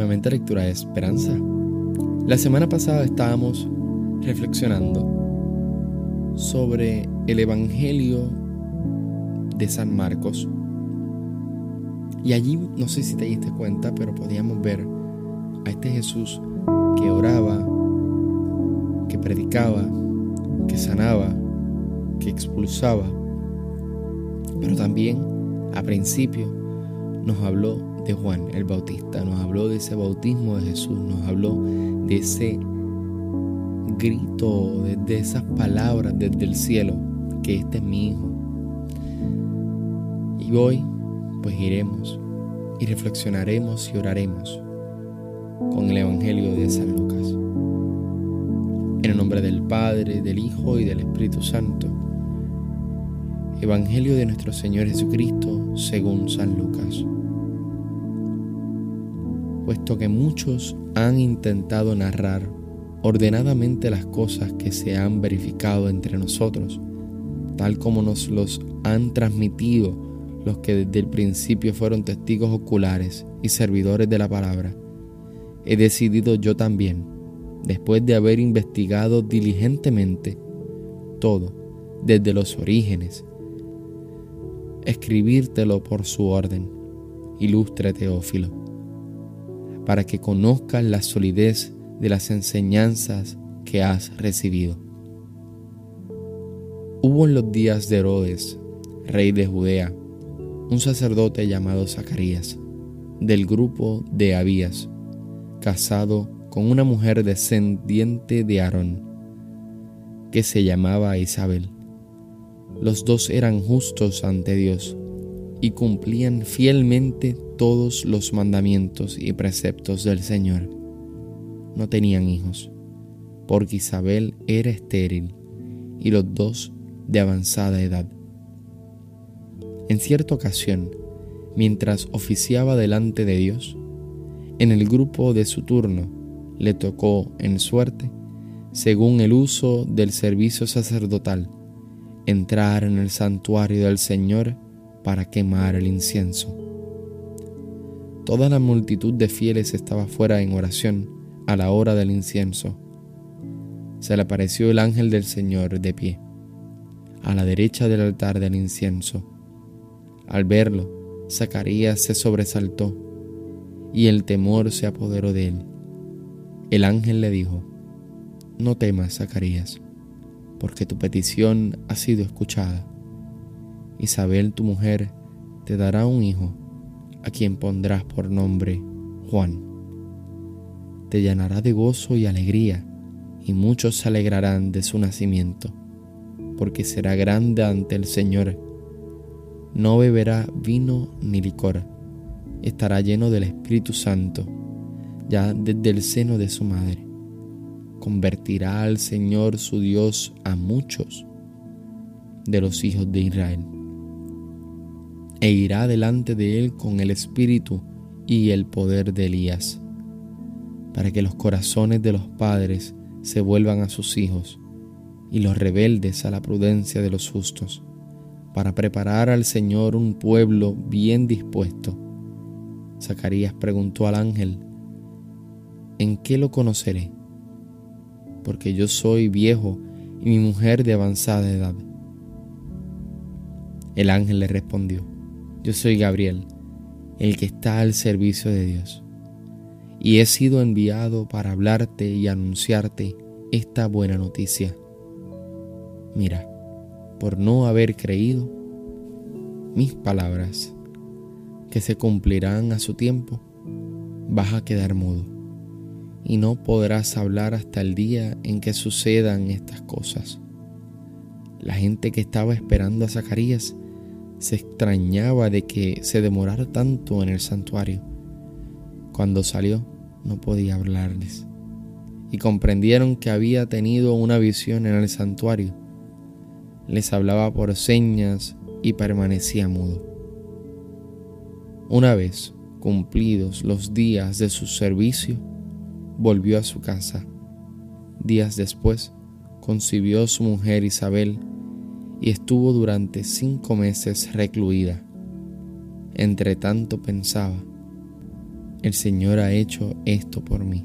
Nuevamente Lectura de Esperanza. La semana pasada estábamos reflexionando sobre el Evangelio de San Marcos. Y allí, no sé si te diste cuenta, pero podíamos ver a este Jesús que oraba, que predicaba, que sanaba, que expulsaba, pero también a principio nos habló de Juan el Bautista, nos habló de ese bautismo de Jesús, nos habló de ese grito, de, esas palabras desde el cielo, que este es mi Hijo. Y hoy pues iremos y reflexionaremos y oraremos con el Evangelio de San Lucas. En el nombre del Padre, del Hijo y del Espíritu Santo. Evangelio de nuestro Señor Jesucristo según San Lucas puesto que muchos han intentado narrar ordenadamente las cosas que se han verificado entre nosotros, tal como nos los han transmitido los que desde el principio fueron testigos oculares y servidores de la palabra. He decidido yo también, después de haber investigado diligentemente todo, desde los orígenes, escribírtelo por su orden, ilustre Teófilo para que conozcas la solidez de las enseñanzas que has recibido. Hubo en los días de Herodes, rey de Judea, un sacerdote llamado Zacarías, del grupo de Abías, casado con una mujer descendiente de Aarón, que se llamaba Isabel. Los dos eran justos ante Dios y cumplían fielmente todos los mandamientos y preceptos del Señor. No tenían hijos, porque Isabel era estéril y los dos de avanzada edad. En cierta ocasión, mientras oficiaba delante de Dios, en el grupo de su turno le tocó en suerte, según el uso del servicio sacerdotal, entrar en el santuario del Señor para quemar el incienso. Toda la multitud de fieles estaba fuera en oración a la hora del incienso. Se le apareció el ángel del Señor de pie, a la derecha del altar del incienso. Al verlo, Zacarías se sobresaltó y el temor se apoderó de él. El ángel le dijo, No temas, Zacarías, porque tu petición ha sido escuchada Isabel tu mujer te dará un hijo, a quien pondrás por nombre Juan. Te llenará de gozo y alegría, y muchos se alegrarán de su nacimiento, porque será grande ante el Señor. No beberá vino ni licor, estará lleno del Espíritu Santo, ya desde el seno de su madre. Convertirá al Señor su Dios a muchos de los hijos de Israel e irá delante de él con el espíritu y el poder de Elías, para que los corazones de los padres se vuelvan a sus hijos y los rebeldes a la prudencia de los justos, para preparar al Señor un pueblo bien dispuesto. Zacarías preguntó al ángel, ¿en qué lo conoceré? Porque yo soy viejo y mi mujer de avanzada edad. El ángel le respondió, yo soy Gabriel, el que está al servicio de Dios, y he sido enviado para hablarte y anunciarte esta buena noticia. Mira, por no haber creído mis palabras, que se cumplirán a su tiempo, vas a quedar mudo y no podrás hablar hasta el día en que sucedan estas cosas. La gente que estaba esperando a Zacarías se extrañaba de que se demorara tanto en el santuario. Cuando salió no podía hablarles y comprendieron que había tenido una visión en el santuario. Les hablaba por señas y permanecía mudo. Una vez cumplidos los días de su servicio, volvió a su casa. Días después, concibió su mujer Isabel y estuvo durante cinco meses recluida. Entre tanto pensaba, el Señor ha hecho esto por mí,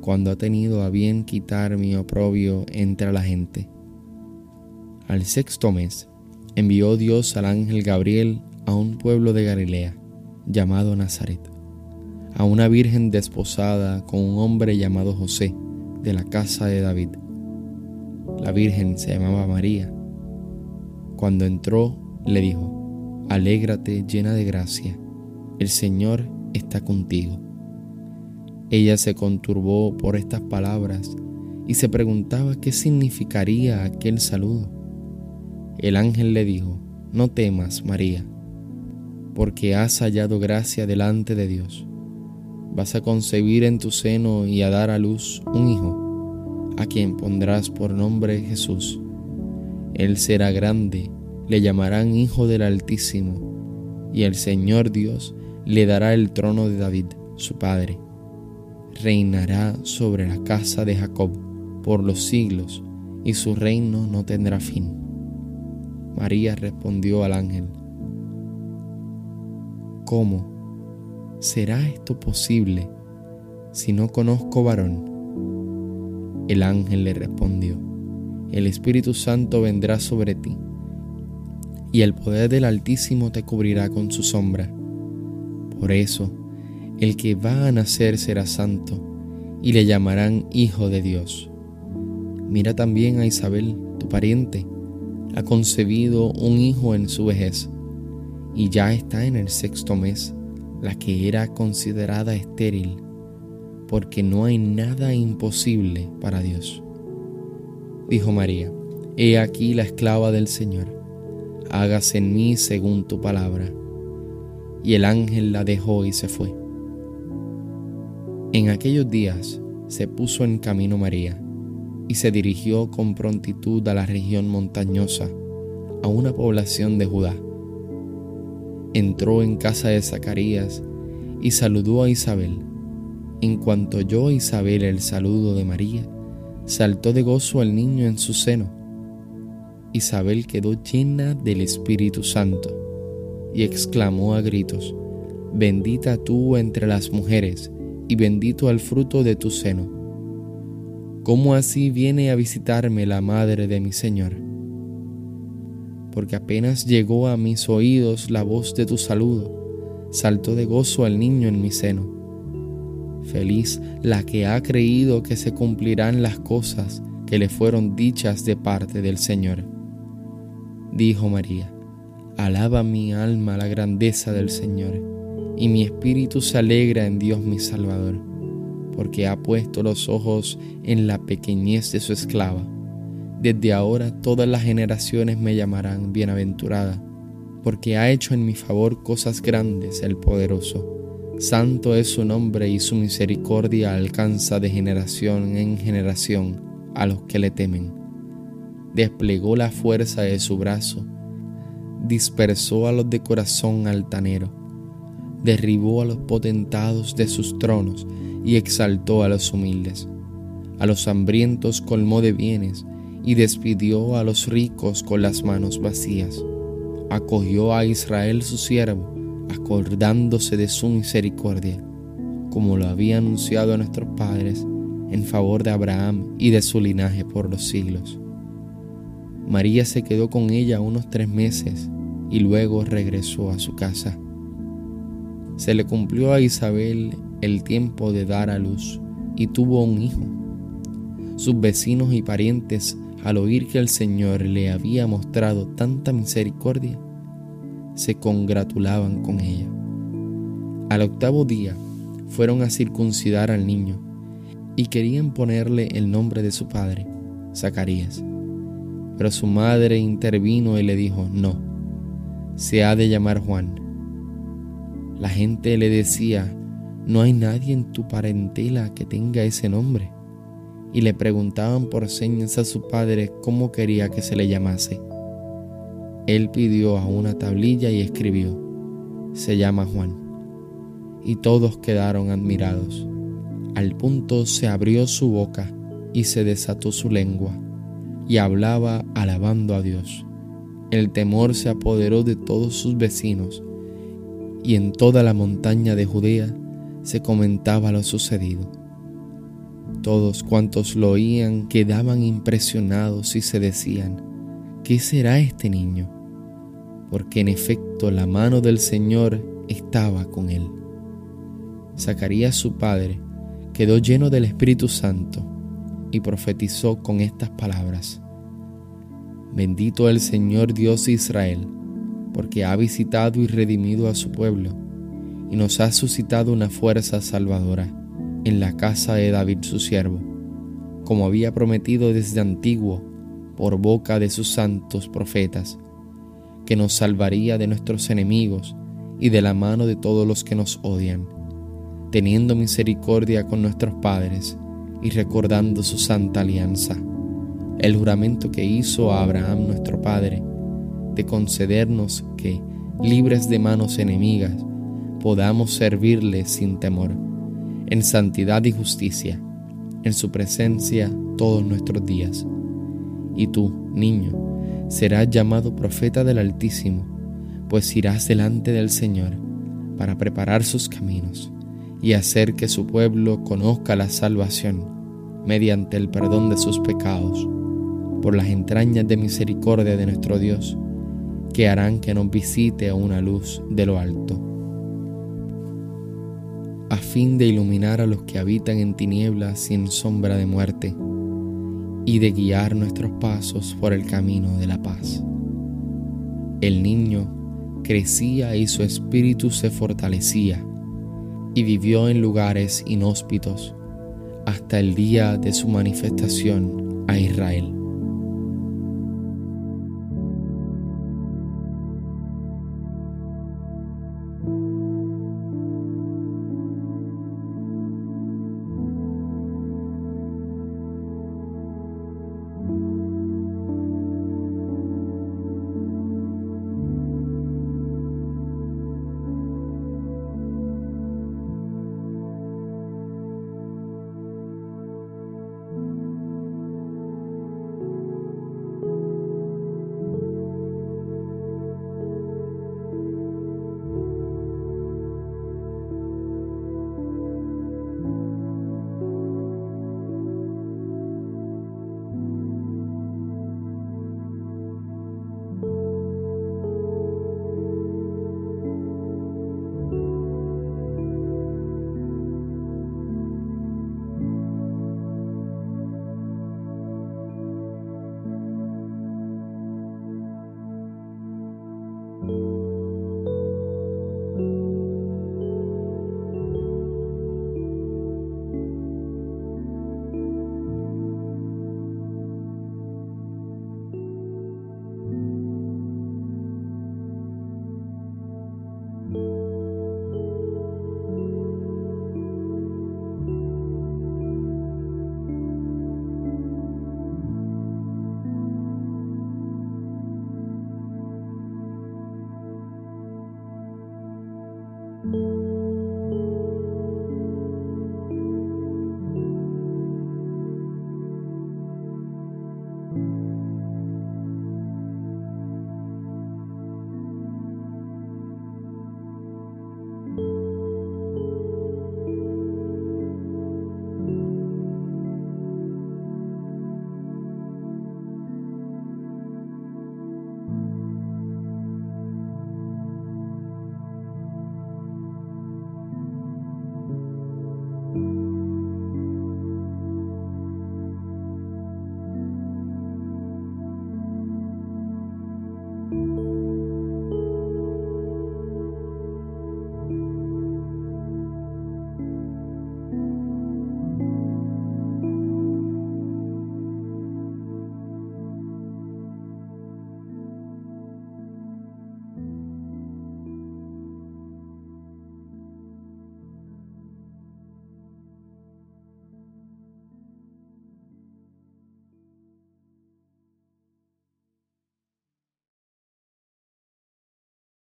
cuando ha tenido a bien quitar mi oprobio entre la gente. Al sexto mes, envió Dios al ángel Gabriel a un pueblo de Galilea, llamado Nazaret, a una virgen desposada con un hombre llamado José, de la casa de David. La virgen se llamaba María. Cuando entró, le dijo, Alégrate llena de gracia, el Señor está contigo. Ella se conturbó por estas palabras y se preguntaba qué significaría aquel saludo. El ángel le dijo, no temas, María, porque has hallado gracia delante de Dios. Vas a concebir en tu seno y a dar a luz un hijo, a quien pondrás por nombre Jesús. Él será grande, le llamarán Hijo del Altísimo, y el Señor Dios le dará el trono de David, su padre. Reinará sobre la casa de Jacob por los siglos, y su reino no tendrá fin. María respondió al ángel, ¿Cómo será esto posible si no conozco varón? El ángel le respondió, el Espíritu Santo vendrá sobre ti, y el poder del Altísimo te cubrirá con su sombra por eso, el que va a nacer será santo y le llamarán Hijo de Dios. Mira también a Isabel, tu pariente, ha concebido un hijo en su vejez y ya está en el sexto mes, la que era considerada estéril, porque no hay nada imposible para Dios. Dijo María, He aquí la esclava del Señor, hágase en mí según tu palabra y el ángel la dejó y se fue. En aquellos días se puso en camino María y se dirigió con prontitud a la región montañosa, a una población de Judá. Entró en casa de Zacarías y saludó a Isabel. En cuanto oyó Isabel el saludo de María, saltó de gozo al niño en su seno. Isabel quedó llena del Espíritu Santo y exclamó a gritos, Bendita tú entre las mujeres, y bendito el fruto de tu seno. ¿Cómo así viene a visitarme la madre de mi Señor? Porque apenas llegó a mis oídos la voz de tu saludo, saltó de gozo al niño en mi seno. Feliz la que ha creído que se cumplirán las cosas que le fueron dichas de parte del Señor. Dijo María, Alaba mi alma la grandeza del Señor, y mi espíritu se alegra en Dios mi Salvador, porque ha puesto los ojos en la pequeñez de su esclava. Desde ahora todas las generaciones me llamarán bienaventurada, porque ha hecho en mi favor cosas grandes el poderoso. Santo es su nombre y su misericordia alcanza de generación en generación a los que le temen. Desplegó la fuerza de su brazo dispersó a los de corazón altanero, derribó a los potentados de sus tronos y exaltó a los humildes. A los hambrientos colmó de bienes y despidió a los ricos con las manos vacías. Acogió a Israel su siervo, acordándose de su misericordia, como lo había anunciado a nuestros padres en favor de Abraham y de su linaje por los siglos. María se quedó con ella unos tres meses y luego regresó a su casa. Se le cumplió a Isabel el tiempo de dar a luz y tuvo un hijo. Sus vecinos y parientes, al oír que el Señor le había mostrado tanta misericordia, se congratulaban con ella. Al octavo día fueron a circuncidar al niño y querían ponerle el nombre de su padre, Zacarías. Pero su madre intervino y le dijo, no, se ha de llamar Juan. La gente le decía, no hay nadie en tu parentela que tenga ese nombre. Y le preguntaban por señas a su padre cómo quería que se le llamase. Él pidió a una tablilla y escribió, se llama Juan. Y todos quedaron admirados. Al punto se abrió su boca y se desató su lengua, y hablaba alabando a Dios. El temor se apoderó de todos sus vecinos, y en toda la montaña de Judea se comentaba lo sucedido. Todos cuantos lo oían quedaban impresionados y se decían, ¿qué será este niño? Porque en efecto la mano del Señor estaba con él. Zacarías su padre quedó lleno del Espíritu Santo y profetizó con estas palabras. Bendito el Señor Dios de Israel, porque ha visitado y redimido a su pueblo, y nos ha suscitado una fuerza salvadora en la casa de David su siervo, como había prometido desde antiguo por boca de sus santos profetas, que nos salvaría de nuestros enemigos y de la mano de todos los que nos odian, teniendo misericordia con nuestros padres y recordando su santa alianza el juramento que hizo a Abraham nuestro Padre, de concedernos que, libres de manos enemigas, podamos servirle sin temor, en santidad y justicia, en su presencia todos nuestros días. Y tú, niño, serás llamado profeta del Altísimo, pues irás delante del Señor para preparar sus caminos y hacer que su pueblo conozca la salvación mediante el perdón de sus pecados. Por las entrañas de misericordia de nuestro Dios, que harán que nos visite una luz de lo alto, a fin de iluminar a los que habitan en tinieblas sin sombra de muerte, y de guiar nuestros pasos por el camino de la paz. El niño crecía y su espíritu se fortalecía, y vivió en lugares inhóspitos hasta el día de su manifestación a Israel.